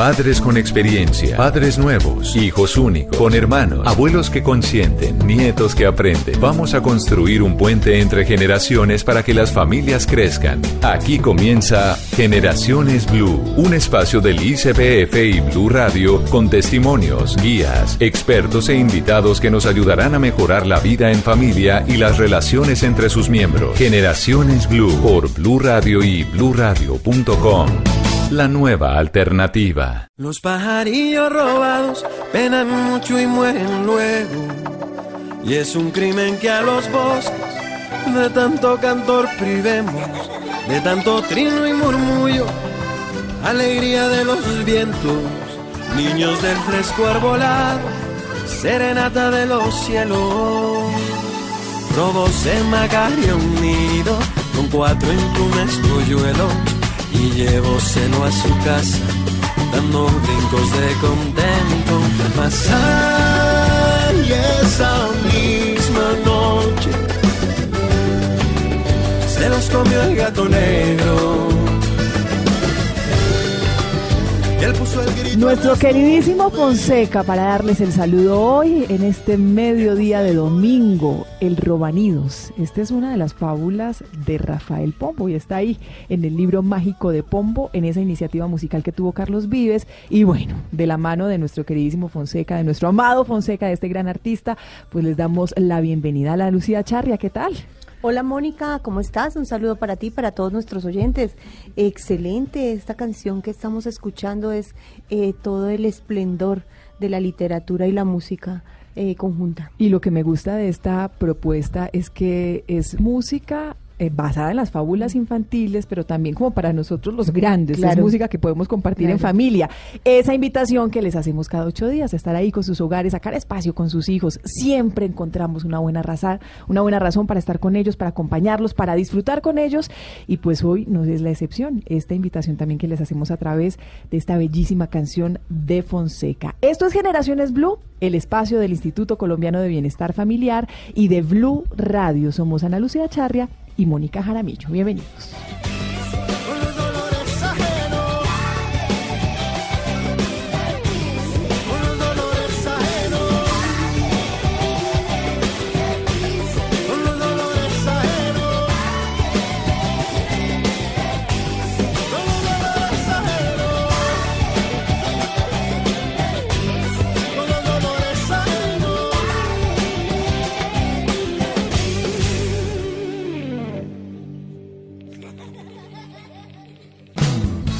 Padres con experiencia, padres nuevos, hijos únicos, con hermanos, abuelos que consienten, nietos que aprenden. Vamos a construir un puente entre generaciones para que las familias crezcan. Aquí comienza Generaciones Blue, un espacio del ICBF y Blue Radio con testimonios, guías, expertos e invitados que nos ayudarán a mejorar la vida en familia y las relaciones entre sus miembros. Generaciones Blue por Blue Radio y bluradio.com la nueva alternativa. Los pajarillos robados penan mucho y mueren luego. Y es un crimen que a los bosques de tanto cantor privemos, de tanto trino y murmullo, alegría de los vientos, niños del fresco arbolado, serenata de los cielos. Robos en Macario unido, con cuatro implumes polluelos y llevo seno a su casa, dando brincos de contento. Mas hay esa misma noche, se los comió el gato negro. Nuestro queridísimo Fonseca para darles el saludo hoy en este mediodía de domingo, el Robanidos. Esta es una de las fábulas de Rafael Pombo y está ahí en el libro mágico de Pombo, en esa iniciativa musical que tuvo Carlos Vives. Y bueno, de la mano de nuestro queridísimo Fonseca, de nuestro amado Fonseca, de este gran artista, pues les damos la bienvenida a la Lucía Charria. ¿Qué tal? Hola Mónica, ¿cómo estás? Un saludo para ti, para todos nuestros oyentes. Excelente, esta canción que estamos escuchando es eh, todo el esplendor de la literatura y la música eh, conjunta. Y lo que me gusta de esta propuesta es que es música eh, basada en las fábulas infantiles, pero también como para nosotros los grandes, es música que podemos compartir en familia. Esa invitación que les hacemos cada ocho días, estar ahí con sus hogares, sacar espacio con sus hijos, siempre encontramos una buena razón, una buena razón para estar con ellos, para acompañarlos, para disfrutar con ellos, y pues hoy no es la excepción, esta invitación también que les hacemos a través de esta bellísima canción de Fonseca. Esto es Generaciones Blue, el espacio del Instituto Colombiano de Bienestar Familiar y de Blue Radio. Somos Ana Lucía Charria y Mónica Jaramillo. Bienvenidos.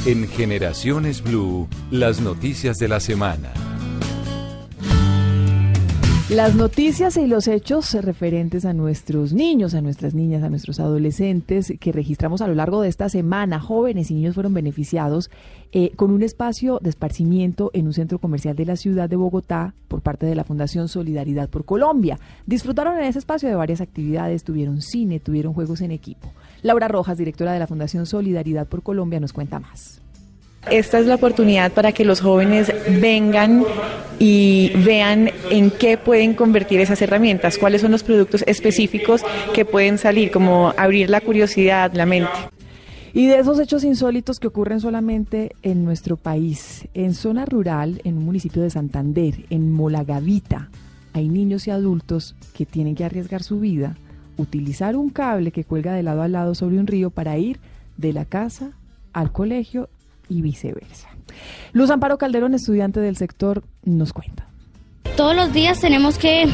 En Generaciones Blue, las noticias de la semana. Las noticias y los hechos referentes a nuestros niños, a nuestras niñas, a nuestros adolescentes que registramos a lo largo de esta semana, jóvenes y niños fueron beneficiados eh, con un espacio de esparcimiento en un centro comercial de la ciudad de Bogotá por parte de la Fundación Solidaridad por Colombia. Disfrutaron en ese espacio de varias actividades, tuvieron cine, tuvieron juegos en equipo. Laura Rojas, directora de la Fundación Solidaridad por Colombia, nos cuenta más. Esta es la oportunidad para que los jóvenes vengan y vean en qué pueden convertir esas herramientas, cuáles son los productos específicos que pueden salir, como abrir la curiosidad, la mente. Y de esos hechos insólitos que ocurren solamente en nuestro país, en zona rural, en un municipio de Santander, en Molagavita, hay niños y adultos que tienen que arriesgar su vida, utilizar un cable que cuelga de lado a lado sobre un río para ir de la casa al colegio y viceversa. Luz Amparo Calderón, estudiante del sector, nos cuenta. Todos los días tenemos que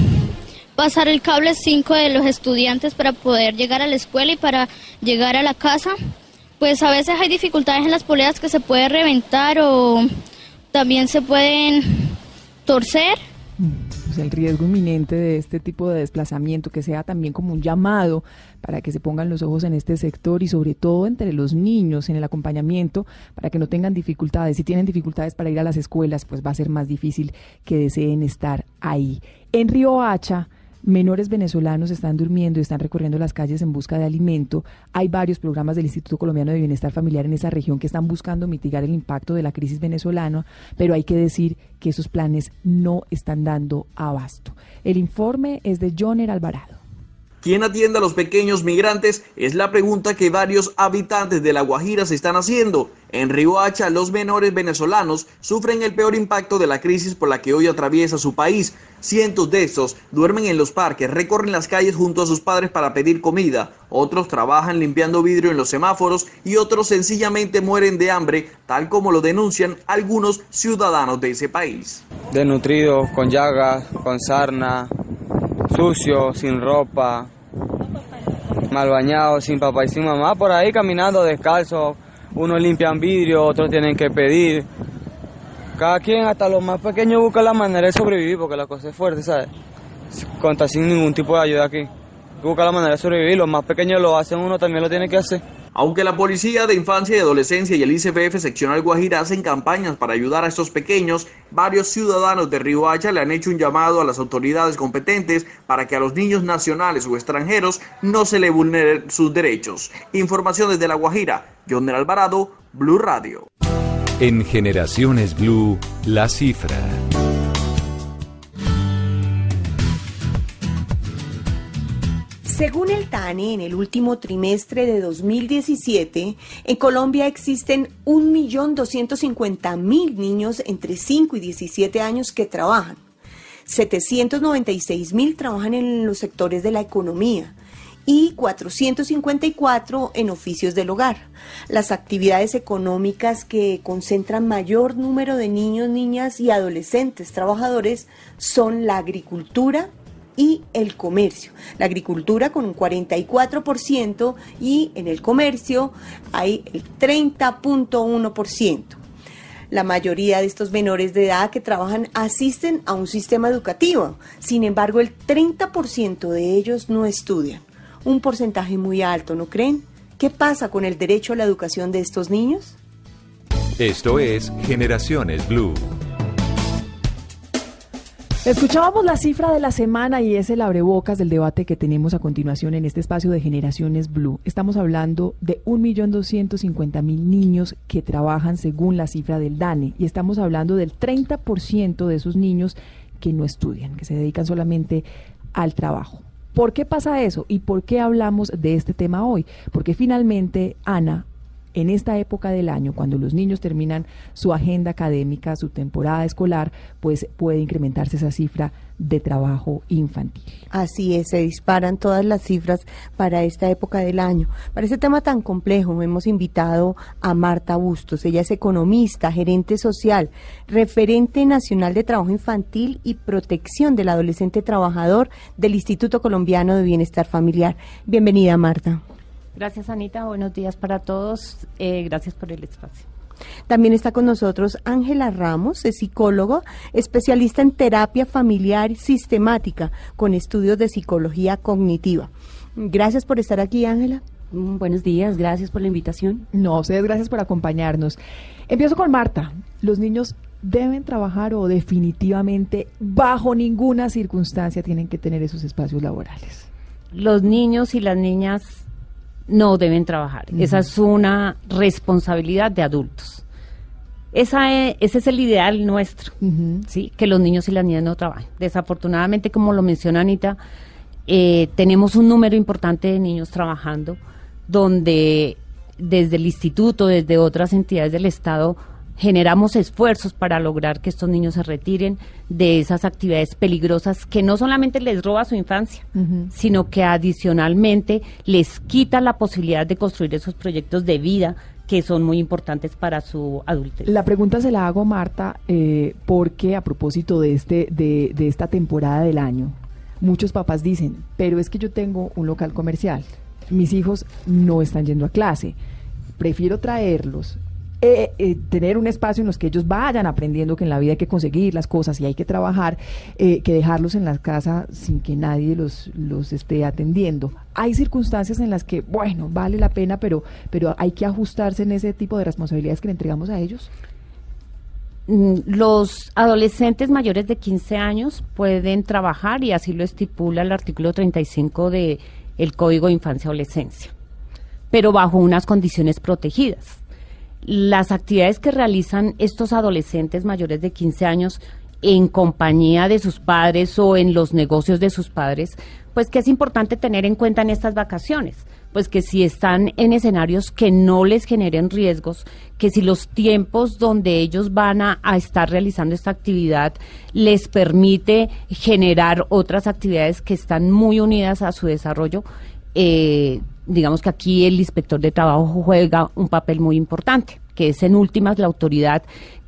pasar el cable 5 de los estudiantes para poder llegar a la escuela y para llegar a la casa. Pues a veces hay dificultades en las poleas que se puede reventar o también se pueden torcer pues, el riesgo inminente de este tipo de desplazamiento, que sea también como un llamado para que se pongan los ojos en este sector y sobre todo entre los niños en el acompañamiento para que no tengan dificultades. Si tienen dificultades para ir a las escuelas, pues va a ser más difícil que deseen estar ahí. En Río Hacha, menores venezolanos están durmiendo y están recorriendo las calles en busca de alimento. Hay varios programas del Instituto Colombiano de Bienestar Familiar en esa región que están buscando mitigar el impacto de la crisis venezolana, pero hay que decir que esos planes no están dando abasto. El informe es de Joner Alvarado. ¿Quién atiende a los pequeños migrantes? Es la pregunta que varios habitantes de La Guajira se están haciendo. En Riohacha, los menores venezolanos sufren el peor impacto de la crisis por la que hoy atraviesa su país. Cientos de estos duermen en los parques, recorren las calles junto a sus padres para pedir comida. Otros trabajan limpiando vidrio en los semáforos y otros sencillamente mueren de hambre, tal como lo denuncian algunos ciudadanos de ese país. Desnutridos, con llagas, con sarna, sucio, sin ropa, mal bañado, sin papá y sin mamá, por ahí caminando descalzo. Unos limpian vidrio, otros tienen que pedir. Cada quien, hasta los más pequeños, busca la manera de sobrevivir porque la cosa es fuerte, ¿sabes? Conta sin ningún tipo de ayuda aquí. Busca la manera de sobrevivir, los más pequeños lo hacen, uno también lo tiene que hacer. Aunque la Policía de Infancia y Adolescencia y el ICPF Seccional Guajira hacen campañas para ayudar a estos pequeños, varios ciudadanos de Hacha le han hecho un llamado a las autoridades competentes para que a los niños nacionales o extranjeros no se le vulneren sus derechos. Información desde La Guajira, John Alvarado, Blue Radio. En Generaciones Blue, la cifra. Según el TANE, en el último trimestre de 2017, en Colombia existen 1.250.000 niños entre 5 y 17 años que trabajan. 796.000 trabajan en los sectores de la economía y 454 en oficios del hogar. Las actividades económicas que concentran mayor número de niños, niñas y adolescentes trabajadores son la agricultura, y el comercio. La agricultura con un 44% y en el comercio hay el 30.1%. La mayoría de estos menores de edad que trabajan asisten a un sistema educativo. Sin embargo, el 30% de ellos no estudian. Un porcentaje muy alto, ¿no creen? ¿Qué pasa con el derecho a la educación de estos niños? Esto es Generaciones Blue. Escuchábamos la cifra de la semana y es el abrebocas del debate que tenemos a continuación en este espacio de Generaciones Blue. Estamos hablando de 1.250.000 niños que trabajan según la cifra del DANE y estamos hablando del 30% de esos niños que no estudian, que se dedican solamente al trabajo. ¿Por qué pasa eso y por qué hablamos de este tema hoy? Porque finalmente, Ana, en esta época del año, cuando los niños terminan su agenda académica, su temporada escolar, pues puede incrementarse esa cifra de trabajo infantil. Así es, se disparan todas las cifras para esta época del año. Para este tema tan complejo hemos invitado a Marta Bustos. Ella es economista, gerente social, referente nacional de trabajo infantil y protección del adolescente trabajador del Instituto Colombiano de Bienestar Familiar. Bienvenida, Marta. Gracias, Anita. Buenos días para todos. Eh, gracias por el espacio. También está con nosotros Ángela Ramos, es psicólogo, especialista en terapia familiar sistemática con estudios de psicología cognitiva. Gracias por estar aquí, Ángela. Mm, buenos días, gracias por la invitación. No, ustedes gracias por acompañarnos. Empiezo con Marta. ¿Los niños deben trabajar o definitivamente bajo ninguna circunstancia tienen que tener esos espacios laborales? Los niños y las niñas no deben trabajar. Esa es una responsabilidad de adultos. Esa ese es el ideal nuestro, ¿sí? que los niños y las niñas no trabajen. Desafortunadamente, como lo menciona Anita, eh, tenemos un número importante de niños trabajando, donde desde el instituto, desde otras entidades del Estado, generamos esfuerzos para lograr que estos niños se retiren de esas actividades peligrosas que no solamente les roba su infancia, sino que adicionalmente les quita la posibilidad de construir esos proyectos de vida que son muy importantes para su adultez. La pregunta se la hago, Marta, eh, porque a propósito de, este, de, de esta temporada del año, muchos papás dicen, pero es que yo tengo un local comercial, mis hijos no están yendo a clase, prefiero traerlos eh, eh, tener un espacio en los que ellos vayan aprendiendo que en la vida hay que conseguir las cosas y hay que trabajar, eh, que dejarlos en la casa sin que nadie los, los esté atendiendo. Hay circunstancias en las que, bueno, vale la pena, pero, pero hay que ajustarse en ese tipo de responsabilidades que le entregamos a ellos. Mm, los adolescentes mayores de 15 años pueden trabajar y así lo estipula el artículo 35 del el Código de Infancia y Adolescencia, pero bajo unas condiciones protegidas las actividades que realizan estos adolescentes mayores de 15 años en compañía de sus padres o en los negocios de sus padres, pues que es importante tener en cuenta en estas vacaciones pues que si están en escenarios que no les generen riesgos, que si los tiempos donde ellos van a, estar realizando esta actividad les permite generar otras actividades que están muy unidas a su desarrollo, eh, digamos que aquí el inspector de trabajo juega un papel muy importante, que es en últimas la autoridad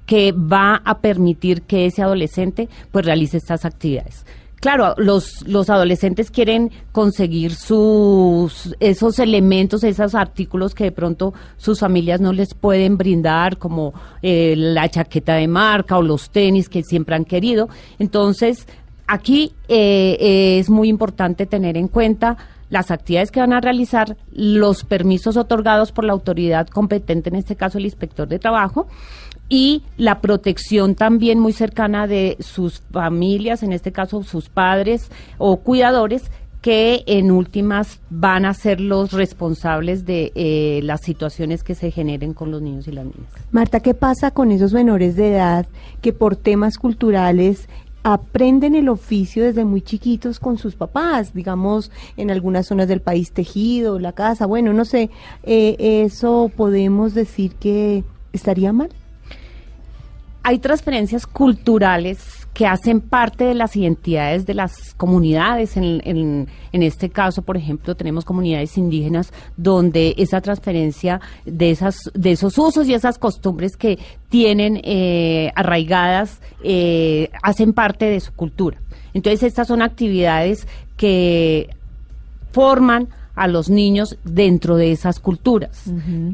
que va a permitir que ese adolescente pues realice estas actividades. Claro, los, los adolescentes quieren conseguir sus esos elementos, esos artículos que de pronto sus familias no les pueden brindar, como eh, la chaqueta de marca o los tenis que siempre han querido. Entonces, aquí eh, es muy importante tener en cuenta las actividades que van a realizar, los permisos otorgados por la autoridad competente, en este caso el inspector de trabajo, y la protección también muy cercana de sus familias, en este caso sus padres o cuidadores, que en últimas van a ser los responsables de eh, las situaciones que se generen con los niños y las niñas. Marta, ¿qué pasa con esos menores de edad que por temas culturales aprenden el oficio desde muy chiquitos con sus papás, digamos, en algunas zonas del país tejido, la casa, bueno, no sé, eh, ¿eso podemos decir que estaría mal? Hay transferencias culturales que hacen parte de las identidades de las comunidades. En, en, este caso, por ejemplo, tenemos comunidades indígenas donde esa transferencia de, esas, de esos usos y esas costumbres que tienen eh, arraigadas eh, hacen parte de su cultura. Entonces, estas son actividades que forman a los niños dentro de esas culturas.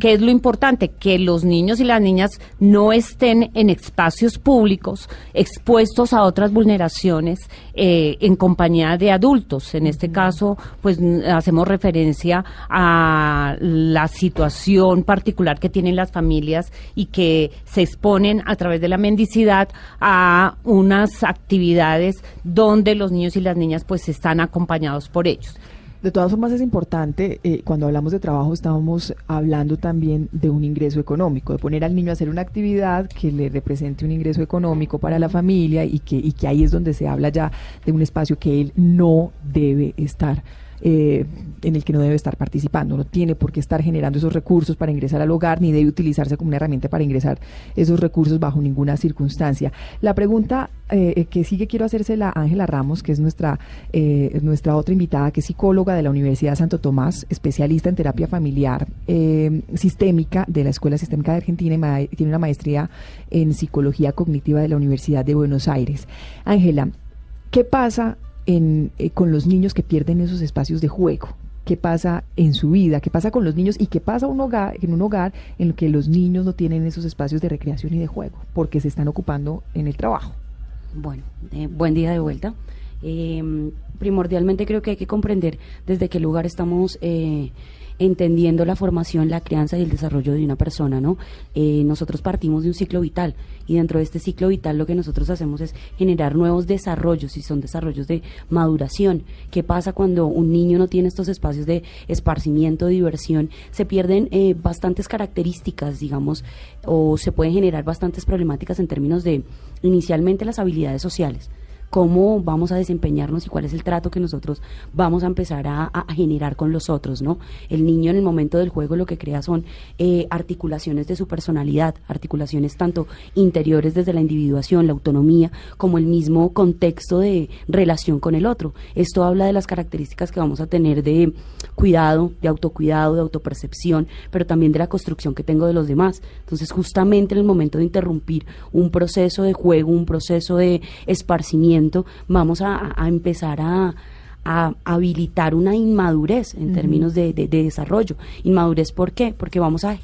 ¿Qué es lo importante? Que los niños y las niñas no estén en espacios públicos expuestos a otras vulneraciones eh, en compañía de adultos. En este caso, pues hacemos referencia a la situación particular que tienen las familias y que se exponen a través de la mendicidad a unas actividades donde los niños y las niñas pues están acompañados por ellos. De todas formas es importante, eh, cuando hablamos de trabajo estábamos hablando también de un ingreso económico, de poner al niño a hacer una actividad que le represente un ingreso económico para la familia y que, y que ahí es donde se habla ya de un espacio que él no debe estar eh, en el que no debe estar participando. No tiene por qué estar generando esos recursos para ingresar al hogar, ni debe utilizarse como una herramienta para ingresar esos recursos bajo ninguna circunstancia. La pregunta eh, que sigue quiero hacérsela a Ángela Ramos, que es nuestra, eh, nuestra otra invitada, que es psicóloga de la Universidad Santo Tomás, especialista en terapia familiar sistémica de la Escuela Sistémica de Argentina y tiene una maestría en psicología cognitiva de la Universidad de Buenos Aires. Ángela, ¿qué pasa en, eh, con los niños que pierden esos espacios de juego? ¿Qué pasa en su vida? ¿Qué pasa con los niños? ¿Y qué pasa un hogar, en un hogar en el que los niños no tienen esos espacios de recreación y de juego? Porque se están ocupando en el trabajo. Bueno, eh, buen día de vuelta. Em, primordialmente creo que hay que comprender desde qué lugar estamos eh, entendiendo la formación, la crianza y el desarrollo de una persona, ¿no? Eh, nosotros partimos de un ciclo vital y dentro de este ciclo vital lo que nosotros hacemos es generar nuevos desarrollos y son desarrollos de maduración. ¿Qué pasa cuando un niño no tiene estos espacios de esparcimiento, diversión? Se pierden eh, bastantes características, digamos, o se pueden generar bastantes problemáticas en términos de inicialmente las habilidades sociales cómo vamos a desempeñarnos y cuál es el trato que nosotros vamos a empezar a, generar con los otros, ¿no? El niño en el momento del juego lo que crea son eh, articulaciones de su personalidad, articulaciones tanto interiores desde la individuación, la autonomía, como el mismo contexto de relación con el otro. Esto habla de las características que vamos a tener de cuidado, de autocuidado, de autopercepción, pero también de la construcción que tengo de los demás. Entonces, justamente en el momento de interrumpir un proceso de juego, un proceso de esparcimiento, vamos a, empezar a, habilitar una inmadurez en términos de, desarrollo. Inmadurez, ¿por qué? Porque vamos a,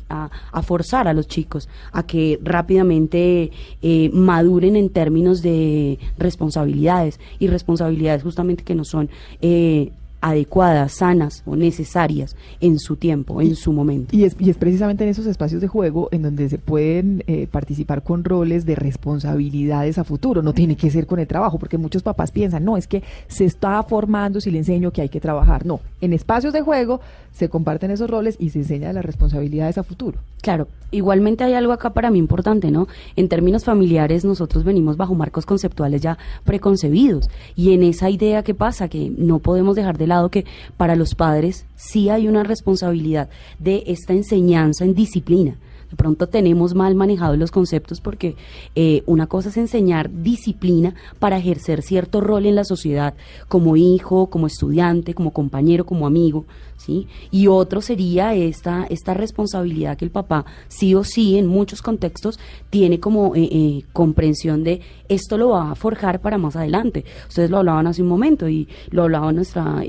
forzar a los chicos a que rápidamente eh, maduren en términos de responsabilidades y responsabilidades justamente que no son... Eh, adecuadas, sanas o necesarias en su tiempo, en su momento. Y es, y es precisamente en esos espacios de juego en donde se pueden eh, participar con roles de responsabilidades a futuro, no tiene que ser con el trabajo, porque muchos papás piensan, no, es que se está formando si le enseño que hay que trabajar, no, en espacios de juego se comparten esos roles y se enseña las responsabilidades a futuro. Claro, igualmente hay algo acá para mí importante, ¿no? En términos familiares nosotros venimos bajo marcos conceptuales ya preconcebidos y en esa idea que pasa, que no podemos dejar de lado que para los padres sí hay una responsabilidad de esta enseñanza en disciplina de pronto tenemos mal manejados los conceptos porque eh, una cosa es enseñar disciplina para ejercer cierto rol en la sociedad, como hijo, como estudiante, como compañero, como amigo, ¿sí? Y otro sería esta, esta responsabilidad que el papá sí o sí en muchos contextos tiene como eh, eh, comprensión de esto lo va a forjar para más adelante. Ustedes lo hablaban hace un momento y lo hablaba nuestra,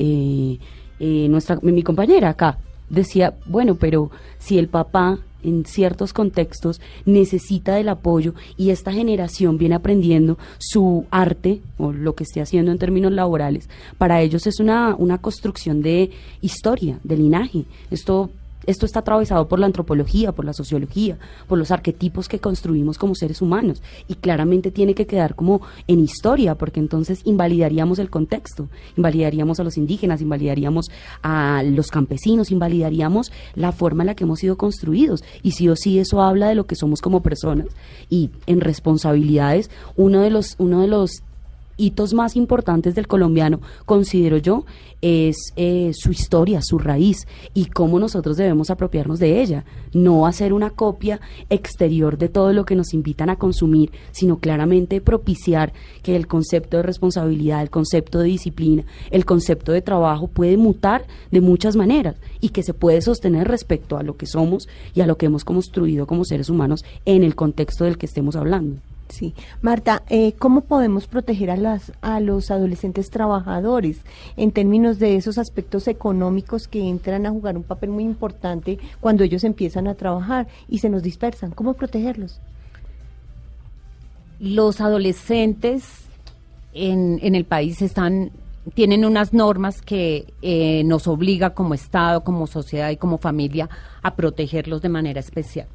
nuestra mi compañera acá. Decía, bueno, pero si el papá en ciertos contextos necesita del apoyo y esta generación viene aprendiendo su arte o lo que esté haciendo en términos laborales, para ellos es una, una construcción de historia, de linaje. Esto esto está atravesado por la antropología, por la sociología, por los arquetipos que construimos como seres humanos. Y claramente tiene que quedar como en historia porque entonces invalidaríamos el contexto, invalidaríamos a los indígenas, invalidaríamos a los campesinos, invalidaríamos la forma en la que hemos sido construidos. Y sí o sí eso habla de lo que somos como personas. Y en responsabilidades uno de los uno de los hitos más importantes del colombiano, considero yo, es eh, su historia, su raíz y cómo nosotros debemos apropiarnos de ella. No hacer una copia exterior de todo lo que nos invitan a consumir, sino claramente propiciar que el concepto de responsabilidad, el concepto de disciplina, el concepto de trabajo puede mutar de muchas maneras y que se puede sostener respecto a lo que somos y a lo que hemos construido como seres humanos en el contexto del que estemos hablando. Sí, Marta, eh, ¿cómo podemos proteger a, las, los adolescentes trabajadores en términos de esos aspectos económicos que entran a jugar un papel muy importante cuando ellos empiezan a trabajar y se nos dispersan? ¿Cómo protegerlos? Los adolescentes en, en el país están tienen unas normas que eh, nos obliga como Estado, como sociedad y como familia a protegerlos de manera especial.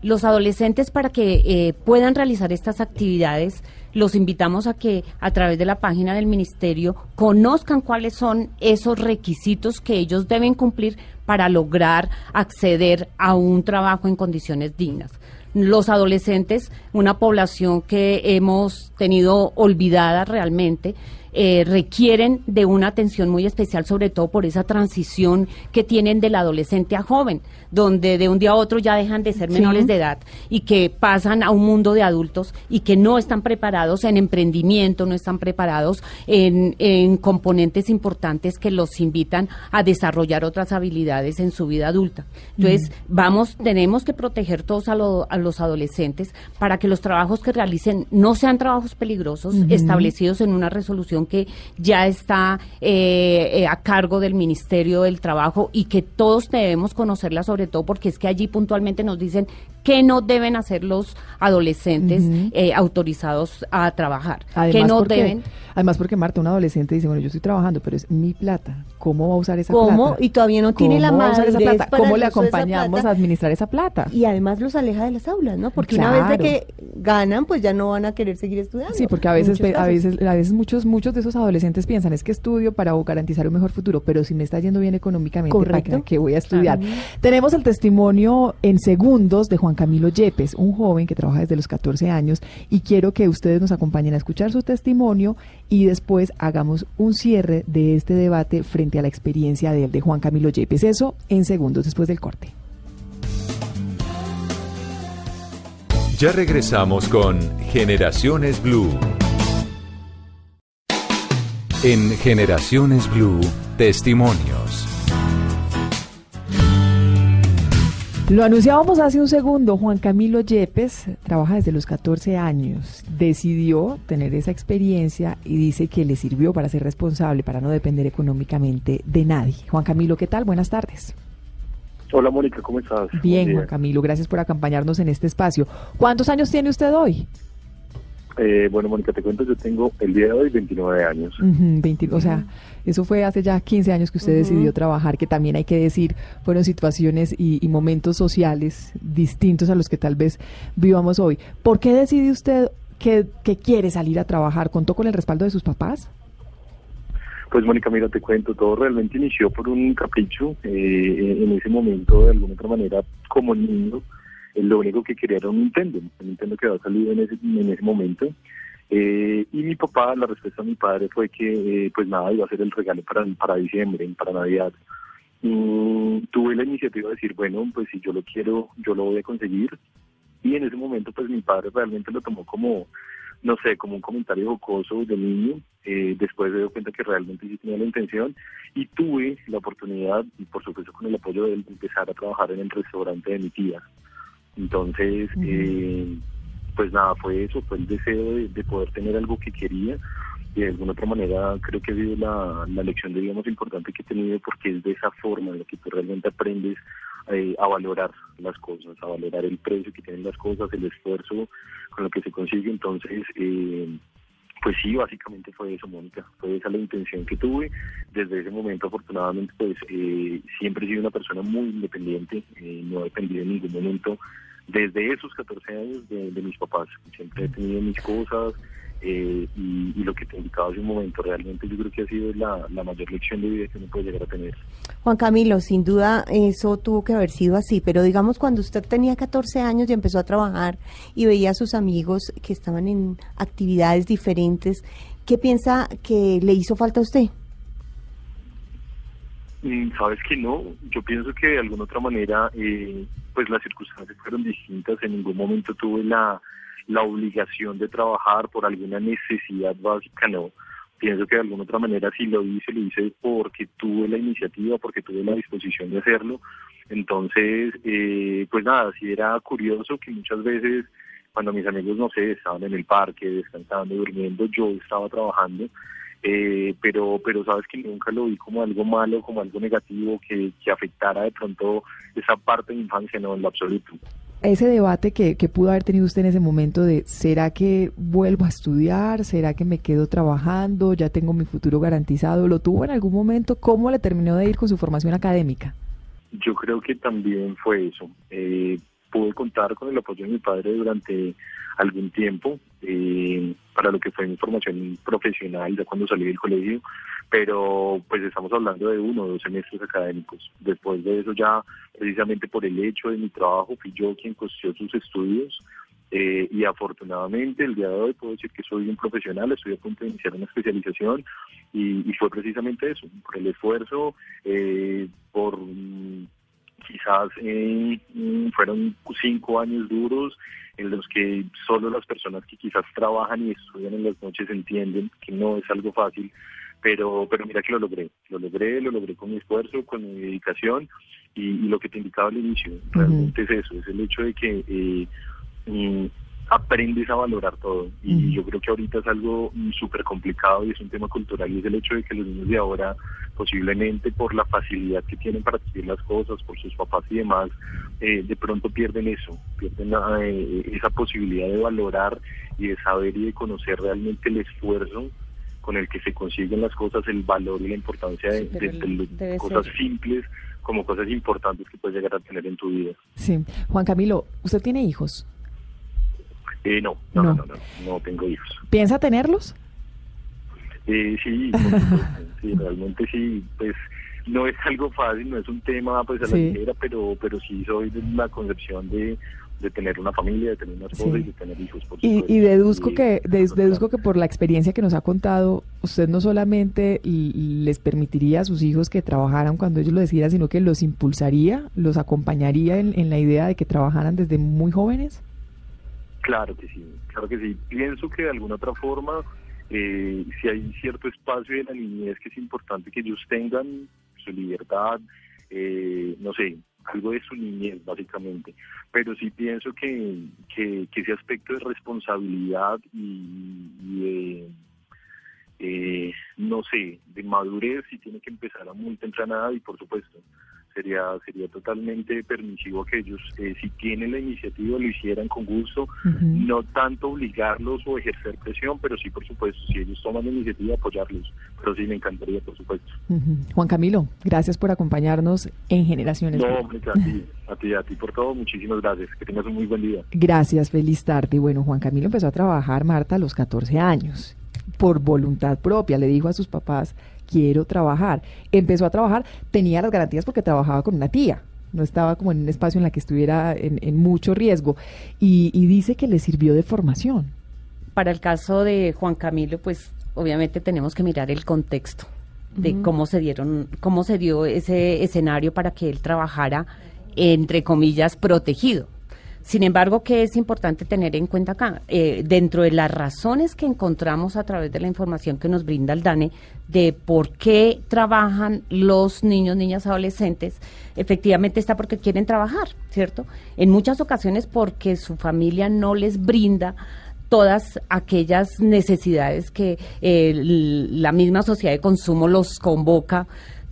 Los adolescentes para que eh, puedan realizar estas actividades, los invitamos a que a través de la página del ministerio conozcan cuáles son esos requisitos que ellos deben cumplir para lograr acceder a un trabajo en condiciones dignas. Los adolescentes, una población que hemos tenido olvidada realmente, eh, requieren de una atención muy especial, sobre todo por esa transición que tienen del adolescente a joven, donde de un día a otro ya dejan de ser menores de edad y que pasan a un mundo de adultos y que no están preparados en emprendimiento, no están preparados en, en componentes importantes que los invitan a desarrollar otras habilidades en su vida adulta. Entonces, vamos, tenemos que proteger todos a, a, los adolescentes para que los trabajos que realicen no sean trabajos peligrosos, establecidos en una resolución que ya está eh, eh, a cargo del Ministerio del Trabajo y que todos debemos conocerla sobre todo porque es que allí puntualmente nos dicen qué no deben hacer los adolescentes eh, autorizados a trabajar, además no porque, deben. Además porque Marta, un adolescente dice, bueno, yo estoy trabajando, pero es mi plata, ¿cómo va a usar esa ¿Cómo? plata? Y todavía no tiene la madurez esa plata? para ¿Cómo le acompañamos a administrar esa plata? Y además los aleja de las aulas, ¿no? Porque una vez de que ganan, pues ya no van a querer seguir estudiando. Sí, porque a veces, muchos a veces, a veces muchos, muchos de esos adolescentes piensan es que estudio para garantizar un mejor futuro, pero si me está yendo bien económicamente, ¿para qué, qué voy a estudiar? Claro. Tenemos el testimonio en segundos de Juan Camilo Yepes, un joven que trabaja desde los 14 años, y quiero que ustedes nos acompañen a escuchar su testimonio y después hagamos un cierre de este debate frente a la experiencia de, de Juan Camilo Yepes. Eso en segundos después del corte. Ya regresamos con Generaciones Blue. En Generaciones Blue, testimonios. Lo anunciábamos hace un segundo, Juan Camilo Yepes trabaja desde los 14 años, decidió tener esa experiencia y dice que le sirvió para ser responsable, para no depender económicamente de nadie. Juan Camilo, ¿qué tal? Buenas tardes. Hola Mónica, ¿cómo estás? Bien, Juan. Camilo, gracias por acompañarnos en este espacio. ¿Cuántos años tiene usted hoy? Eh, bueno, Mónica, te cuento, yo tengo el día de hoy 29 años. o sea, eso fue hace ya 15 años que usted decidió trabajar, que también hay que decir, fueron situaciones y, momentos sociales distintos a los que tal vez vivamos hoy. ¿Por qué decide usted que, quiere salir a trabajar? ¿Contó con el respaldo de sus papás? Pues Mónica, mira, te cuento, todo realmente inició por un capricho. Eh, en ese momento, de alguna otra manera, como niño, lo único que quería era un Nintendo, un Nintendo que había salido en ese, en ese momento. Eh, y mi papá, la respuesta de mi padre fue que, eh, pues nada, iba a ser el regalo para, para diciembre, para Navidad. tuve la iniciativa de decir, bueno, pues si yo lo quiero, yo lo voy a conseguir. Y en ese momento, pues mi padre realmente lo tomó como, no sé, como un comentario jocoso de niño. Eh, después se dio cuenta que realmente sí tenía la intención y tuve la oportunidad, y por supuesto con el apoyo de él, de empezar a trabajar en el restaurante de mi tía. Entonces, eh, pues nada, fue eso, fue el deseo de, poder tener algo que quería y de alguna otra manera creo que ha sido la, la lección, digamos, importante que he tenido porque es de esa forma en la que tú realmente aprendes eh, a valorar las cosas, a valorar el precio que tienen las cosas, el esfuerzo con lo que se consigue. Entonces, eh, pues sí, básicamente fue eso, Mónica. Fue esa la intención que tuve. Desde ese momento, afortunadamente, pues eh, siempre he sido una persona muy independiente. no he dependido en ningún momento desde esos 14 años de, mis papás. Siempre he tenido mis cosas eh, y, lo que te indicaba hace un momento, realmente yo creo que ha sido la, mayor lección de vida que uno puede llegar a tener. Juan Camilo, sin duda eso tuvo que haber sido así, pero digamos cuando usted tenía 14 años y empezó a trabajar y veía a sus amigos que estaban en actividades diferentes, ¿qué piensa que le hizo falta a usted? Mm, sabes que no, yo pienso que de alguna otra manera, eh, pues las circunstancias fueron distintas, en ningún momento tuve la, la obligación de trabajar por alguna necesidad básica, no. Pienso que de alguna otra manera si lo hice, lo hice porque tuve la iniciativa, porque tuve la disposición de hacerlo. Entonces, eh, pues nada, si era curioso que muchas veces cuando mis amigos, no sé, estaban en el parque, descansando, durmiendo, yo estaba trabajando eh, pero pero sabes que nunca lo vi como algo malo, como algo negativo que, que afectara de pronto esa parte de infancia, no, en lo absoluto. Ese debate que, que pudo haber tenido usted en ese momento de, ¿será que vuelvo a estudiar? ¿Será que me quedo trabajando? ¿Ya tengo mi futuro garantizado? ¿Lo tuvo en algún momento? ¿Cómo le terminó de ir con su formación académica? Yo creo que también fue eso. Eh, pude contar con el apoyo de mi padre durante algún tiempo eh, para lo que fue mi formación profesional ya cuando salí del colegio, pero pues estamos hablando de uno o dos semestres académicos. Después de eso ya, precisamente por el hecho de mi trabajo, fui yo quien costeó sus estudios eh, y afortunadamente el día de hoy puedo decir que soy un profesional, estoy a punto de iniciar una especialización y, fue precisamente eso, por el esfuerzo, eh, por quizás eh, fueron cinco años duros en los que solo las personas que quizás trabajan y estudian en las noches entienden que no es algo fácil, pero pero mira que lo logré, lo logré, lo logré con mi esfuerzo, con mi dedicación y, lo que te indicaba al inicio, realmente es eso, es el hecho de que eh, mm, aprendes a valorar todo. Y yo creo que ahorita es algo mm, súper complicado y es un tema cultural y es el hecho de que los niños de ahora posiblemente por la facilidad que tienen para adquirir las cosas, por sus papás y demás, eh, de pronto pierden eso, pierden eh, esa posibilidad de valorar y de saber y de conocer realmente el esfuerzo con el que se consiguen las cosas, el valor y la importancia de, cosas simples como cosas importantes que puedes llegar a tener en tu vida. Sí. Juan Camilo, ¿usted tiene hijos? Eh, no, no, no, no, no, tengo hijos. ¿Piensa tenerlos? Eh, sí, sí, realmente sí, pues no es algo fácil, no es un tema pues a la ligera, pero, pero sí soy de la concepción de, de tener una familia, de tener una esposa y de tener hijos. Por y, y, deduzco que deduzco que por la experiencia que nos ha contado, usted no solamente les permitiría a sus hijos que trabajaran cuando ellos lo decidan, sino que los impulsaría, los acompañaría en, en la idea de que trabajaran desde muy jóvenes. Claro que sí, claro que sí. Pienso que de alguna otra forma, eh, si hay cierto espacio de la niñez que es importante que ellos tengan su libertad, eh, no sé, algo de su niñez básicamente, pero sí pienso que, que, ese aspecto de responsabilidad y, de, eh, no sé, de madurez sí tiene que empezar a muy temprana edad y por supuesto sería sería totalmente permisivo que ellos, eh, si tienen la iniciativa, lo hicieran con gusto, no tanto obligarlos o ejercer presión, pero sí, por supuesto, si ellos toman la iniciativa, apoyarlos. Pero sí, me encantaría, por supuesto. Juan Camilo, gracias por acompañarnos en Generaciones. No, hombre, a ti, a ti, a ti por todo, muchísimas gracias. Que tengas un muy buen día. Gracias, feliz tarde. Bueno, Juan Camilo empezó a trabajar, Marta, a los 14 años, por voluntad propia. Le dijo a sus papás, quiero trabajar. Empezó a trabajar, tenía las garantías porque trabajaba con una tía, no estaba como en un espacio en la que estuviera en, mucho riesgo y, dice que le sirvió de formación. Para el caso de Juan Camilo, pues obviamente tenemos que mirar el contexto de cómo se dieron, cómo se dio ese escenario para que él trabajara entre comillas protegido sin embargo, ¿qué es importante tener en cuenta acá? Eh, dentro de las razones que encontramos a través de la información que nos brinda el DANE de por qué trabajan los niños, niñas, adolescentes, efectivamente está porque quieren trabajar, ¿cierto? En muchas ocasiones porque su familia no les brinda todas aquellas necesidades que eh, la misma sociedad de consumo los convoca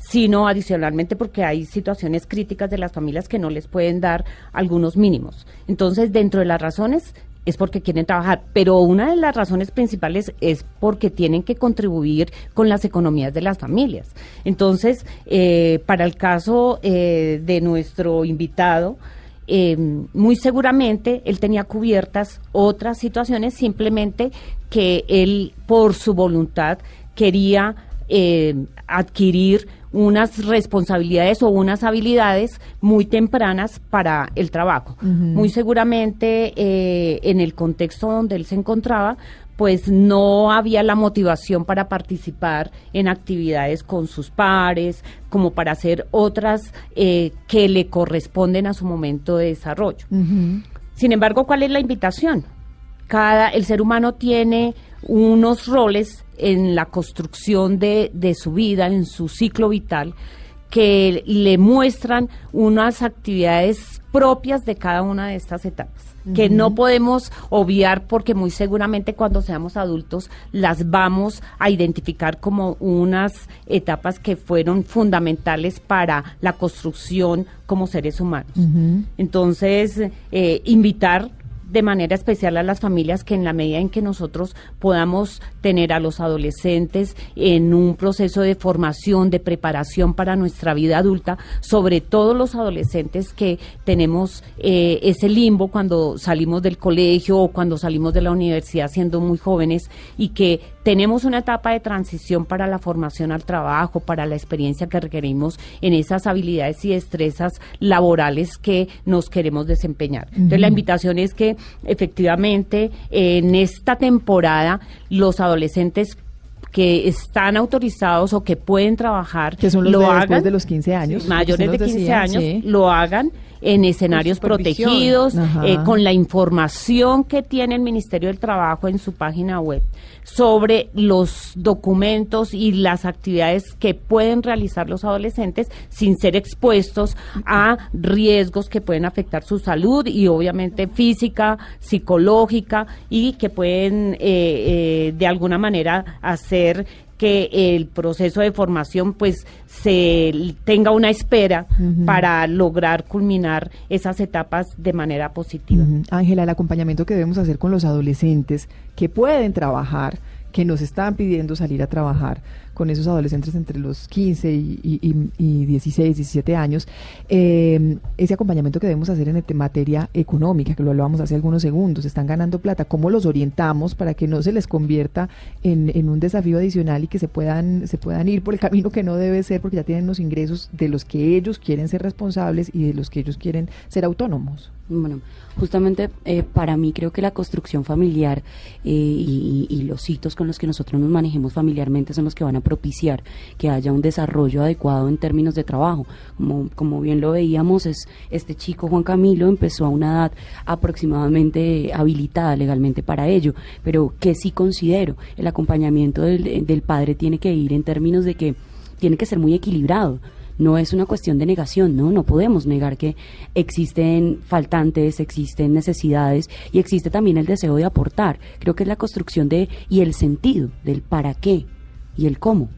sino adicionalmente porque hay situaciones críticas de las familias que no les pueden dar algunos mínimos. Entonces, dentro de las razones es porque quieren trabajar, pero una de las razones principales es porque tienen que contribuir con las economías de las familias. Entonces, eh, para el caso eh, de nuestro invitado, eh, muy seguramente él tenía cubiertas otras situaciones, simplemente que él por su voluntad quería adquirir unas responsabilidades o unas habilidades muy tempranas para el trabajo. Muy seguramente eh, en el contexto donde él se encontraba, pues no había la motivación para participar en actividades con sus pares, como para hacer otras eh, que le corresponden a su momento de desarrollo. Sin embargo, ¿cuál es la invitación? Cada, el ser humano tiene unos roles en la construcción de, de su vida, en su ciclo vital, que le muestran unas actividades propias de cada una de estas etapas que no podemos obviar porque muy seguramente cuando seamos adultos las vamos a identificar como unas etapas que fueron fundamentales para la construcción como seres humanos. Entonces, eh, invitar de manera especial a las familias que en la medida en que nosotros podamos tener a los adolescentes en un proceso de formación, de preparación para nuestra vida adulta, sobre todo los adolescentes que tenemos eh, ese limbo cuando salimos del colegio o cuando salimos de la universidad siendo muy jóvenes y que tenemos una etapa de transición para la formación al trabajo, para la experiencia que requerimos en esas habilidades y destrezas laborales que nos queremos desempeñar. Entonces la invitación es que efectivamente en esta temporada los adolescentes que están autorizados o que pueden trabajar, que son los lo de hagan, después de los 15 años, mayores de 15 años, lo hagan en escenarios protegidos, eh, con la información que tiene el Ministerio del Trabajo en su página web sobre los documentos y las actividades que pueden realizar los adolescentes sin ser expuestos a riesgos que pueden afectar su salud y obviamente física, psicológica y que pueden eh, eh, de alguna manera hacer que el proceso de formación pues se tenga una espera para lograr culminar esas etapas de manera positiva. Ángela, el acompañamiento que debemos hacer con los adolescentes que pueden trabajar, que nos están pidiendo salir a trabajar, con esos adolescentes entre los 15 y, 16, 17 años, eh, ese acompañamiento que debemos hacer en materia económica, que lo hablábamos hace algunos segundos, están ganando plata, ¿cómo los orientamos para que no se les convierta en, un desafío adicional y que se puedan, se puedan ir por el camino que no debe ser porque ya tienen los ingresos de los que ellos quieren ser responsables y de los que ellos quieren ser autónomos? Bueno, justamente eh, para mí creo que la construcción familiar eh, y, y, los hitos con los que nosotros nos manejemos familiarmente son los que van a propiciar que haya un desarrollo adecuado en términos de trabajo. Como, como bien lo veíamos, es este chico Juan Camilo empezó a una edad aproximadamente habilitada legalmente para ello, pero que sí considero el acompañamiento del, del padre tiene que ir en términos de que tiene que ser muy equilibrado no es una cuestión de negación, ¿no? No podemos negar que existen faltantes, existen necesidades y existe también el deseo de aportar. Creo que es la construcción de y el sentido del para qué y el cómo.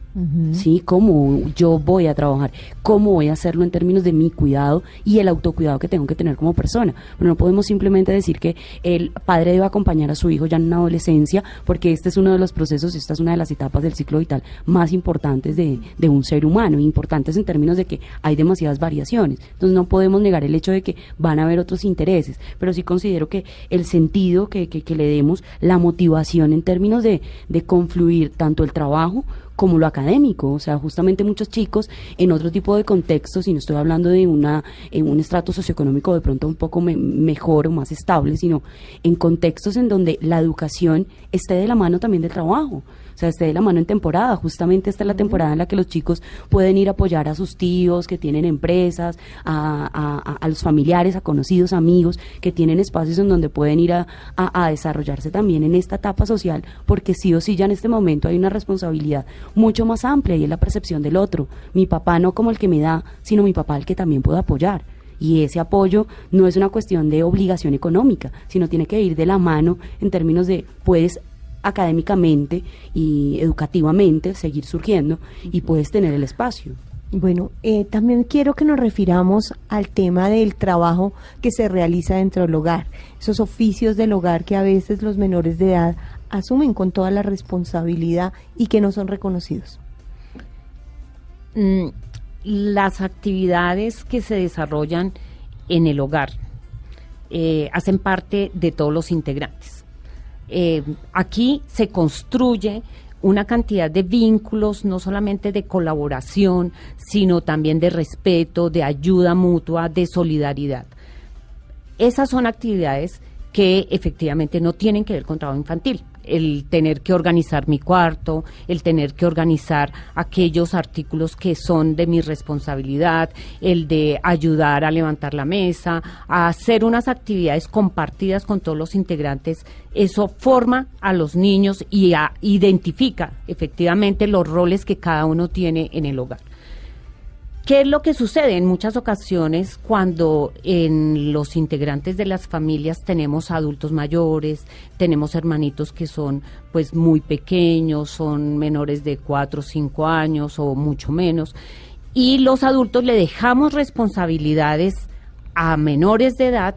¿Sí? Cómo yo voy a trabajar, cómo voy a hacerlo en términos de mi cuidado y el autocuidado que tengo que tener como persona. Pero no podemos simplemente decir que el padre debe acompañar a su hijo ya en una adolescencia, porque este es uno de los procesos, esta es una de las etapas del ciclo vital más importantes de, de un ser humano, importantes en términos de que hay demasiadas variaciones. Entonces no podemos negar el hecho de que van a haber otros intereses, pero sí considero que el sentido que, que, que le demos, la motivación en términos de, de confluir tanto el trabajo como lo académico, o sea, justamente muchos chicos en otro tipo de contextos, y no estoy hablando de una en un estrato socioeconómico de pronto un poco mejor o más estable, sino en contextos en donde la educación esté de la mano también del trabajo o sea, esté de la mano en temporada. Justamente esta es la temporada en la que los chicos pueden ir a apoyar a sus tíos que tienen empresas, a, los familiares, a conocidos, amigos, que tienen espacios en donde pueden ir a, desarrollarse también en esta etapa social, porque sí o sí ya en este momento hay una responsabilidad mucho más amplia y es la percepción del otro. Mi papá no como el que me da, sino mi papá el que también puedo apoyar y ese apoyo no es una cuestión de obligación económica, sino tiene que ir de la mano en términos de puedes académicamente y educativamente seguir surgiendo y puedes tener el espacio. Bueno, eh, también quiero que nos refiramos al tema del trabajo que se realiza dentro del hogar, esos oficios del hogar que a veces los menores de edad asumen con toda la responsabilidad y que no son reconocidos. Mm, las actividades que se desarrollan en el hogar eh, hacen parte de todos los integrantes eh, aquí se construye una cantidad de vínculos, no solamente de colaboración, sino también de respeto, de ayuda mutua, de solidaridad. Esas son actividades que efectivamente no tienen que ver con trabajo infantil el tener que organizar mi cuarto, el tener que organizar aquellos artículos que son de mi responsabilidad, el de ayudar a levantar la mesa, a hacer unas actividades compartidas con todos los integrantes, eso forma a los niños y identifica efectivamente los roles que cada uno tiene en el hogar. ¿Qué es lo que sucede en muchas ocasiones cuando en los integrantes de las familias tenemos adultos mayores, tenemos hermanitos que son pues muy pequeños, son menores de 4 o 5 años o mucho menos, y los adultos le dejamos responsabilidades a menores de edad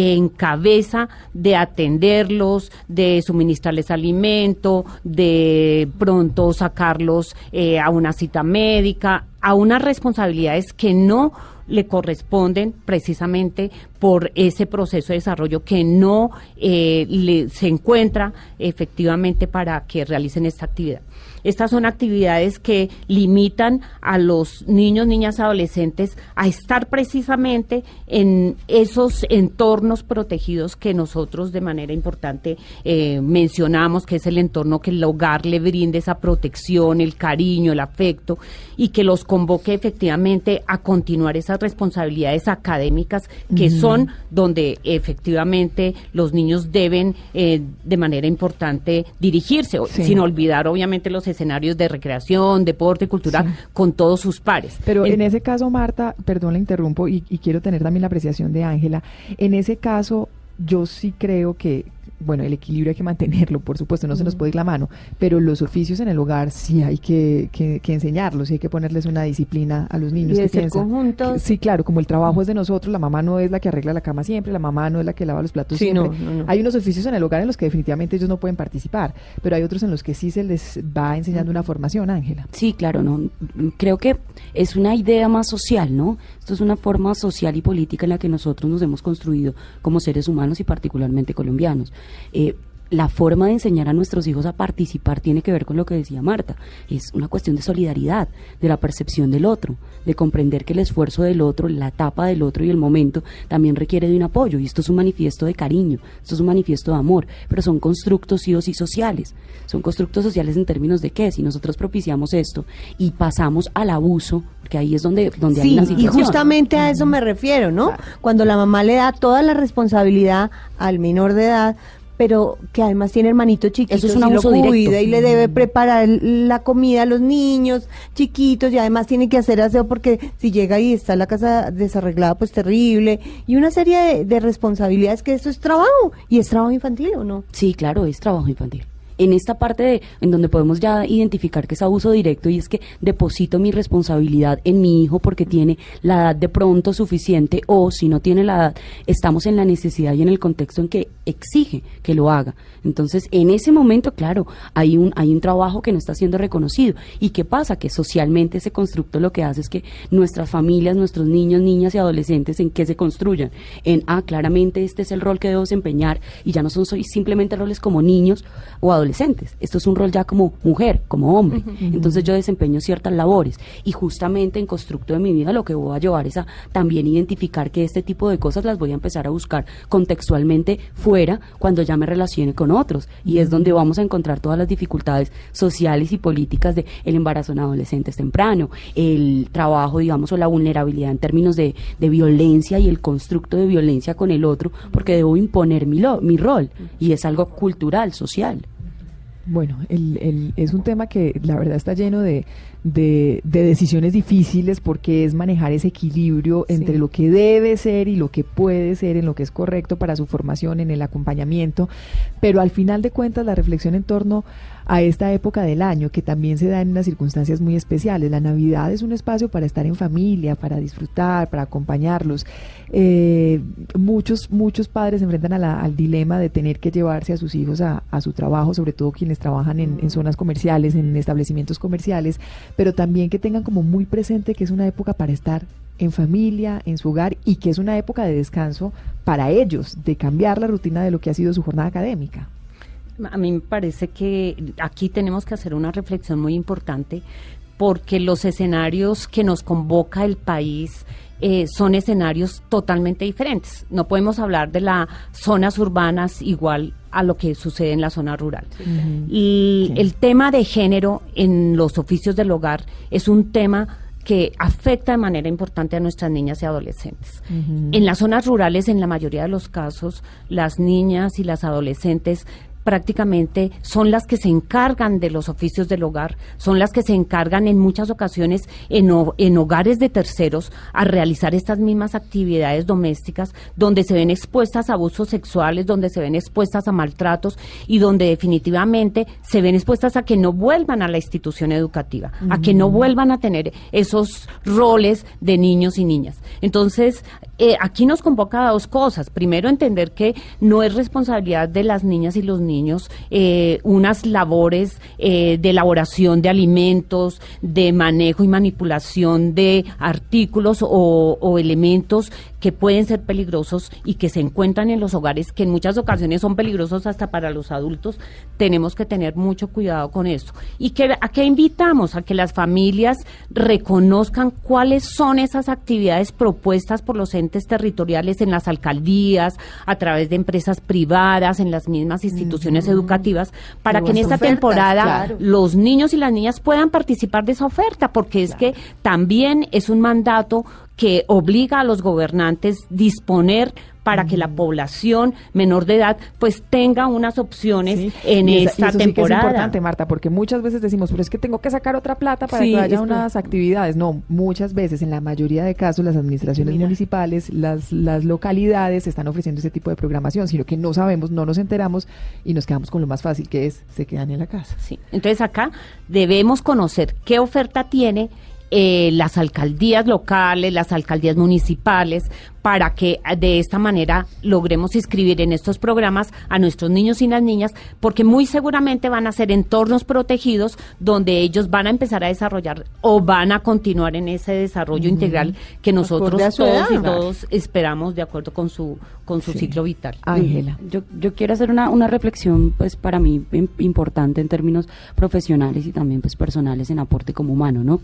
en cabeza de atenderlos, de suministrarles alimento, de pronto sacarlos eh, a una cita médica, a unas responsabilidades que no le corresponden precisamente por ese proceso de desarrollo que no eh, se encuentra efectivamente para que realicen esta actividad. Estas son actividades que limitan a los niños, niñas, adolescentes a estar precisamente en esos entornos protegidos que nosotros de manera importante eh, mencionamos, que es el entorno que el hogar le brinde esa protección, el cariño, el afecto y que los convoque efectivamente a continuar esas responsabilidades académicas que son donde efectivamente los niños deben eh, de manera importante dirigirse, sin olvidar obviamente los escenarios de recreación, deporte, cultural, con todos sus pares. Pero en, ese caso, Marta, perdón, la interrumpo y, y quiero tener también la apreciación de Ángela, en ese caso yo sí creo que, bueno, el equilibrio hay que mantenerlo, por supuesto, no se nos puede ir la mano, pero los oficios en el hogar sí hay que, que, enseñarlos, sí hay que ponerles una disciplina a los niños. Y que conjuntos. sí, claro, como el trabajo es de nosotros, la mamá no es la que arregla la cama siempre, la mamá no es la que lava los platos siempre. Hay unos oficios en el hogar en los que definitivamente ellos no pueden participar, pero hay otros en los que sí se les va enseñando una formación, Ángela. Sí, claro, no. Creo que es una idea más social, ¿no? Esto es una forma social y política en la que nosotros nos hemos construido como seres humanos y particularmente colombianos. Eh, la forma de enseñar a nuestros hijos a participar tiene que ver con lo que decía Marta. Es una cuestión de solidaridad, de la percepción del otro, de comprender que el esfuerzo del otro, la etapa del otro y el momento también requiere de un apoyo. Y esto es un manifiesto de cariño, esto es un manifiesto de amor, pero son constructos sí o sí sociales. Son constructos sociales en términos de qué, si nosotros propiciamos esto y pasamos al abuso, que ahí es donde, donde hay una situación. Y justamente a eso me refiero, ¿no? Cuando la mamá le da toda la responsabilidad al menor de edad, pero que además tiene hermanitos chiquitos Eso es un y lo cuida y le debe preparar la comida a los niños chiquitos y además tiene que hacer aseo porque si llega y está la casa desarreglada pues terrible. Y una serie de, responsabilidades que eso es trabajo y es trabajo infantil o no sí claro es trabajo infantil en esta parte de, en donde podemos ya identificar que es abuso directo y es que deposito mi responsabilidad en mi hijo porque tiene la edad de pronto suficiente o si no tiene la edad, estamos en la necesidad y en el contexto en que exige que lo haga. Entonces, en ese momento, claro, hay un, hay un trabajo que no está siendo reconocido. ¿Y qué pasa? Que socialmente ese constructo lo que hace es que nuestras familias, nuestros niños, niñas y adolescentes, ¿en qué se construyan? En, ah, claramente este es el rol que debo desempeñar y ya no son simplemente roles como niños o adolescentes. Esto es un rol ya como mujer, como hombre. Entonces yo desempeño ciertas labores y justamente en constructo de mi vida lo que voy a llevar es a también identificar que este tipo de cosas las voy a empezar a buscar contextualmente fuera cuando ya me relacione con otros. Y es donde vamos a encontrar todas las dificultades sociales y políticas de el embarazo en adolescentes temprano, el trabajo, digamos, o la vulnerabilidad en términos de, de violencia y el constructo de violencia con el otro, porque debo imponer mi, lo, mi rol. Y es algo cultural, social. Bueno, el, el, es un tema que la verdad está lleno de, de, decisiones difíciles porque es manejar ese equilibrio entre lo que debe ser y lo que puede ser, en lo que es correcto para su formación, en el acompañamiento, pero al final de cuentas la reflexión en torno a esta época del año que también se da en unas circunstancias muy especiales. La Navidad es un espacio para estar en familia, para disfrutar, para acompañarlos. Eh, muchos, muchos padres se enfrentan al dilema de tener que llevarse a sus hijos a, su trabajo, sobre todo quienes trabajan en, en zonas comerciales, en establecimientos comerciales, pero también que tengan como muy presente que es una época para estar en familia, en su hogar y que es una época de descanso para ellos, de cambiar la rutina de lo que ha sido su jornada académica. A mí me parece que aquí tenemos que hacer una reflexión muy importante porque los escenarios que nos convoca el país eh, son escenarios totalmente diferentes. No podemos hablar de las zonas urbanas igual a lo que sucede en la zona rural. Y el tema de género en los oficios del hogar es un tema que afecta de manera importante a nuestras niñas y adolescentes. En las zonas rurales, en la mayoría de los casos, las niñas y las adolescentes prácticamente son las que se encargan de los oficios del hogar, son las que se encargan en muchas ocasiones en, en hogares de terceros a realizar estas mismas actividades domésticas donde se ven expuestas a abusos sexuales, donde se ven expuestas a maltratos y donde definitivamente se ven expuestas a que no vuelvan a la institución educativa, a que no vuelvan a tener esos roles de niños y niñas. Entonces, eh, aquí nos convoca a dos cosas. Primero, entender que no es responsabilidad de las niñas y los niños eh, unas labores eh, de elaboración de alimentos, de manejo y manipulación de artículos o elementos que pueden ser peligrosos y que se encuentran en los hogares, que en muchas ocasiones son peligrosos hasta para los adultos, tenemos que tener mucho cuidado con esto. ¿Y que, a qué invitamos? A que las familias reconozcan cuáles son esas actividades propuestas por los entes territoriales en las alcaldías, a través de empresas privadas, en las mismas instituciones educativas, para que en esta temporada los niños y las niñas puedan participar de esa oferta, porque es que también es un mandato que obliga a los gobernantes disponer para que la población menor de edad pues tenga unas opciones en esta temporada. Sí que es importante, Marta, porque muchas veces decimos, pero es que tengo que sacar otra plata para que haya unas actividades. No, muchas veces, en la mayoría de casos, las administraciones municipales, las, las localidades están ofreciendo ese tipo de programación, sino que no sabemos, no nos enteramos y nos quedamos con lo más fácil que es, se quedan en la casa. Sí, entonces acá debemos conocer qué oferta tiene eh, las alcaldías locales, las alcaldías municipales, para que eh, de esta manera logremos inscribir en estos programas a nuestros niños y las niñas, porque muy seguramente van a ser entornos protegidos donde ellos van a empezar a desarrollar o van a continuar en ese desarrollo integral que nosotros todos y todos esperamos de acuerdo con su con su ciclo vital. Ángela, yo, yo quiero hacer una, una reflexión pues para mí importante en términos profesionales y también pues personales en aporte como humano, ¿no?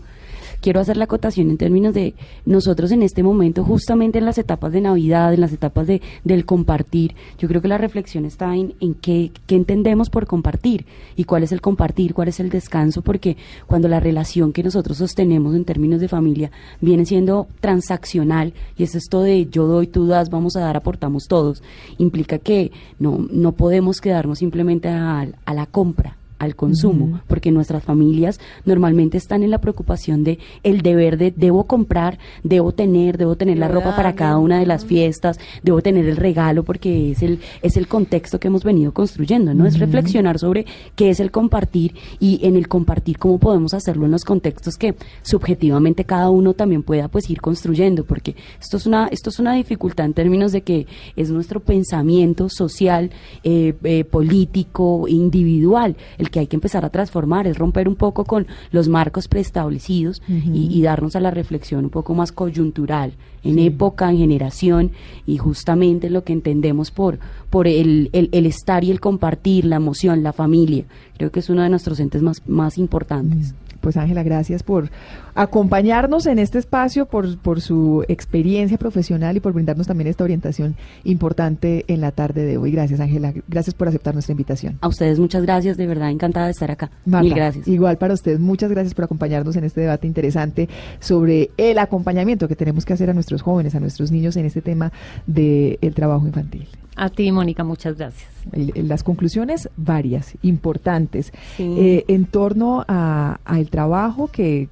quiero hacer la acotación en términos de nosotros en este momento, justamente en las etapas de Navidad, en las etapas de, del compartir, yo creo que la reflexión está en, en qué, qué entendemos por compartir y cuál es el compartir, cuál es el descanso, porque cuando la relación que nosotros sostenemos en términos de familia viene siendo transaccional, y es esto de yo doy, tú das, vamos a dar, aportamos todos, implica que no, no podemos quedarnos simplemente a, a la compra al consumo, porque nuestras familias normalmente están en la preocupación de el deber de debo comprar, debo tener, debo tener la ropa para cada una de las fiestas, debo tener el regalo porque es el es el contexto que hemos venido construyendo, ¿no? Es reflexionar sobre qué es el compartir y en el compartir cómo podemos hacerlo en los contextos que subjetivamente cada uno también pueda pues ir construyendo, porque esto es una esto es una dificultad en términos de que es nuestro pensamiento social, eh, eh, político, individual el que hay que empezar a transformar, es romper un poco con los marcos preestablecidos y, darnos a la reflexión un poco más coyuntural, en época, en generación y justamente lo que entendemos por, por el, el, estar y el compartir, la emoción, la familia. Creo que es uno de nuestros entes más, más importantes. Pues Ángela, gracias por acompañarnos en este espacio, por, por su experiencia profesional y por brindarnos también esta orientación importante en la tarde de hoy. Gracias, Ángela. Gracias por aceptar nuestra invitación. A ustedes muchas gracias, de verdad encantada de estar acá. Mil gracias. Igual para usted, muchas gracias por acompañarnos en este debate interesante sobre el acompañamiento que tenemos que hacer a nuestros jóvenes, a nuestros niños en este tema del trabajo infantil. A ti, Mónica, muchas gracias. Las conclusiones varias, importantes, eh, en torno al trabajo que,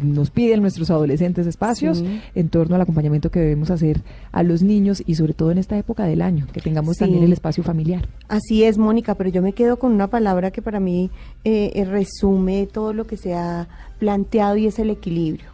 nos piden nuestros adolescentes espacios, en torno al acompañamiento que debemos hacer a los niños y sobre todo en esta época del año, que tengamos también el espacio familiar. Así es, Mónica, pero yo me quedo con una palabra que para mí eh, eh, resume todo lo que se ha planteado y es el equilibrio.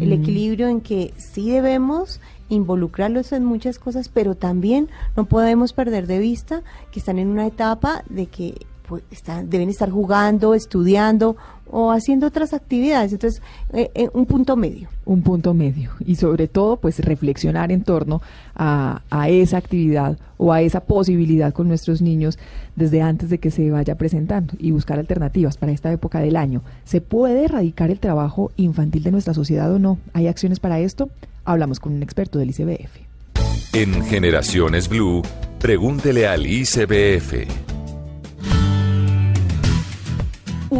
El equilibrio en que sí debemos involucrarlos en muchas cosas, pero también no podemos perder de vista que están en una etapa de que pues, están, deben estar jugando, estudiando o haciendo otras actividades. Entonces, eh, eh, un punto medio. Un punto medio. Y sobre todo, pues reflexionar en torno a, a, esa actividad o a esa posibilidad con nuestros niños desde antes de que se vaya presentando y buscar alternativas para esta época del año. ¿Se puede erradicar el trabajo infantil de nuestra sociedad o no? ¿Hay acciones para esto? Hablamos con un experto del ICBF. En Generaciones Blue, pregúntele al ICBF.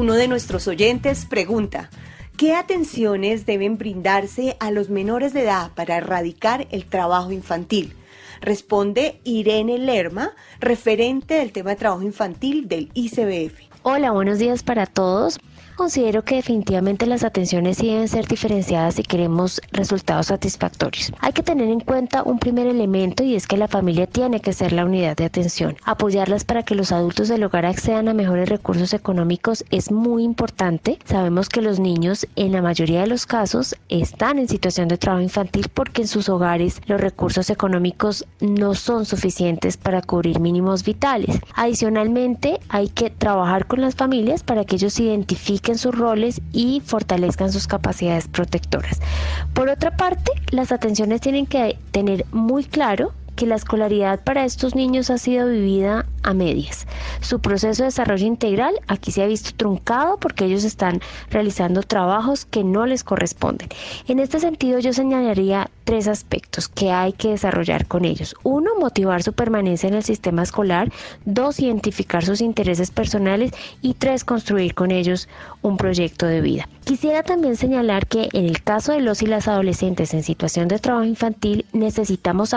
Uno de nuestros oyentes pregunta, ¿qué atenciones deben brindarse a los menores de edad para erradicar el trabajo infantil? Responde Irene Lerma, referente del tema de trabajo infantil del ICBF. Hola, buenos días para todos. Considero que definitivamente las atenciones sí deben ser diferenciadas si queremos resultados satisfactorios. Hay que tener en cuenta un primer elemento y es que la familia tiene que ser la unidad de atención. Apoyarlas para que los adultos del hogar accedan a mejores recursos económicos es muy importante. Sabemos que los niños en la mayoría de los casos están en situación de trabajo infantil porque en sus hogares los recursos económicos no son suficientes para cubrir mínimos vitales. Adicionalmente hay que trabajar con las familias para que ellos identifiquen sus roles y fortalezcan sus capacidades protectoras. Por otra parte, las atenciones tienen que tener muy claro que la escolaridad para estos niños ha sido vivida a medias. Su proceso de desarrollo integral aquí se ha visto truncado porque ellos están realizando trabajos que no les corresponden. En este sentido yo señalaría tres aspectos que hay que desarrollar con ellos. Uno, motivar su permanencia en el sistema escolar. Dos, identificar sus intereses personales. Y tres, construir con ellos un proyecto de vida. Quisiera también señalar que en el caso de los y las adolescentes en situación de trabajo infantil necesitamos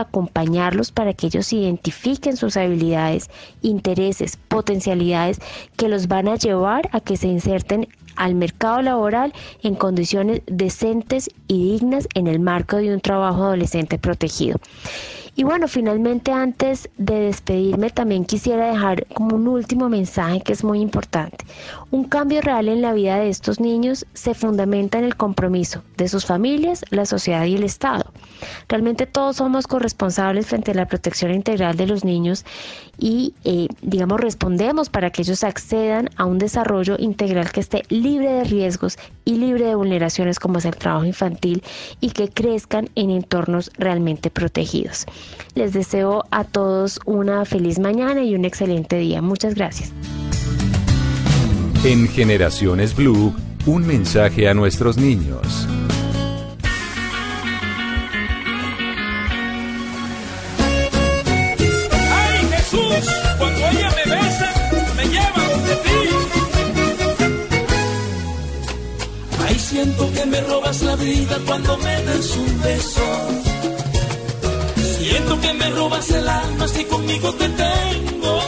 para que ellos identifiquen sus habilidades, intereses, potencialidades que los van a llevar a que se inserten al mercado laboral en condiciones decentes y dignas en el marco de un trabajo adolescente protegido. Y bueno, finalmente antes de despedirme también quisiera dejar como un último mensaje que es muy importante. Un cambio real en la vida de estos niños se fundamenta en el compromiso de sus familias, la sociedad y el Estado. Realmente todos somos corresponsables frente a la protección integral de los niños y, eh, digamos, respondemos para que ellos accedan a un desarrollo integral que esté libre de riesgos y libre de vulneraciones como es el trabajo infantil y que crezcan en entornos realmente protegidos. Les deseo a todos una feliz mañana y un excelente día. Muchas gracias. En Generaciones Blue, un mensaje a nuestros niños. ¡Ay, Jesús! Cuando ella me besa, me lleva de ti. Ay, siento que me robas la vida cuando me das un beso. Siento que me robas el alma si conmigo te tengo.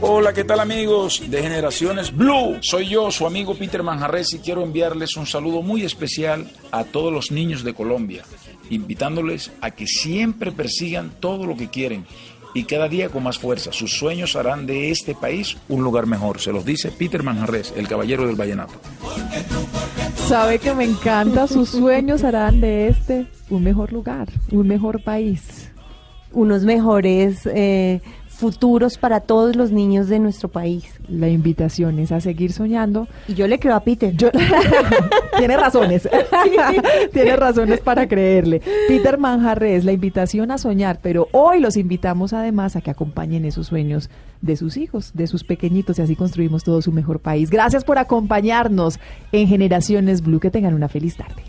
Hola, ¿qué tal amigos de Generaciones Blue? Soy yo, su amigo Peter Manjarres y quiero enviarles un saludo muy especial a todos los niños de Colombia, invitándoles a que siempre persigan todo lo que quieren y cada día con más fuerza. Sus sueños harán de este país un lugar mejor. Se los dice Peter Manjarres, el caballero del vallenato. Sabe que me encanta, sus sueños harán de este un mejor lugar, un mejor país. Unos mejores eh, futuros para todos los niños de nuestro país. La invitación es a seguir soñando. Y yo le creo a Peter. tiene razones. tiene razones para creerle. Peter Manjarres, la invitación a soñar, pero hoy los invitamos además a que acompañen esos sueños de sus hijos, de sus pequeñitos y así construimos todo su mejor país. Gracias por acompañarnos en Generaciones Blue. Que tengan una feliz tarde.